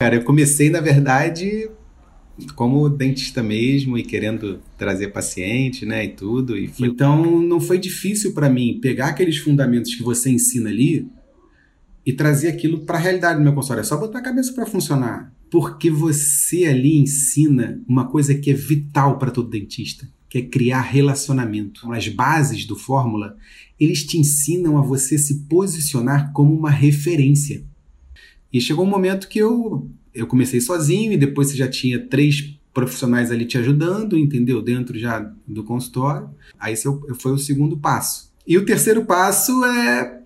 Cara, eu comecei, na verdade, como dentista mesmo e querendo trazer paciente, né, e tudo. E foi... Então, não foi difícil para mim pegar aqueles fundamentos que você ensina ali e trazer aquilo para a realidade do meu consultório. É só botar a cabeça para funcionar, porque você ali ensina uma coisa que é vital para todo dentista, que é criar relacionamento. As bases do Fórmula, eles te ensinam a você se posicionar como uma referência. E chegou um momento que eu eu comecei sozinho e depois você já tinha três profissionais ali te ajudando, entendeu? Dentro já do consultório. Aí esse foi o segundo passo. E o terceiro passo é,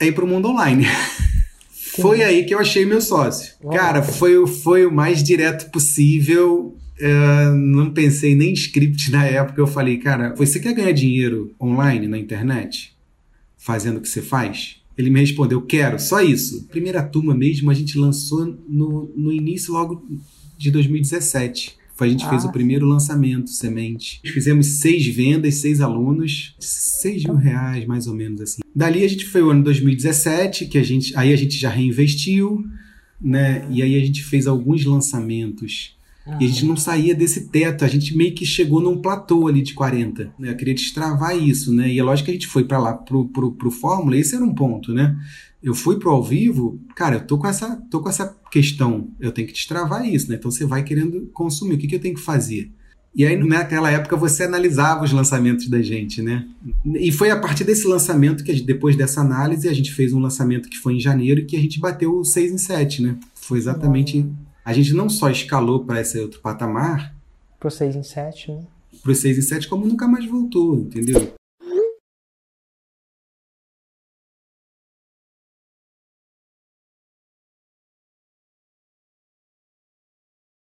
é ir para o mundo online. foi aí que eu achei meu sócio. Cara, foi, foi o mais direto possível. Uh, não pensei nem em script na época. Eu falei, cara, você quer ganhar dinheiro online na internet? Fazendo o que você faz? Ele me respondeu, quero, só isso. Primeira turma mesmo a gente lançou no, no início logo de 2017. Foi, a gente ah. fez o ah. primeiro lançamento, Semente. Fizemos seis vendas, seis alunos, seis mil reais mais ou menos assim. Dali a gente foi o ano 2017, que a gente, aí a gente já reinvestiu, né? E aí a gente fez alguns lançamentos e a gente não saía desse teto, a gente meio que chegou num platô ali de 40. Né? Eu queria destravar isso, né? E é lógico que a gente foi para lá pro, pro, pro Fórmula, esse era um ponto, né? Eu fui pro ao vivo, cara, eu tô com essa, tô com essa questão, eu tenho que destravar isso, né? Então você vai querendo consumir, o que, que eu tenho que fazer? E aí, naquela época, você analisava os lançamentos da gente, né? E foi a partir desse lançamento que, depois dessa análise, a gente fez um lançamento que foi em janeiro que a gente bateu o 6 em 7, né? Foi exatamente a gente não só escalou para esse outro patamar. Pro 6 em 7, né? Pro 6 em 7, como nunca mais voltou, entendeu?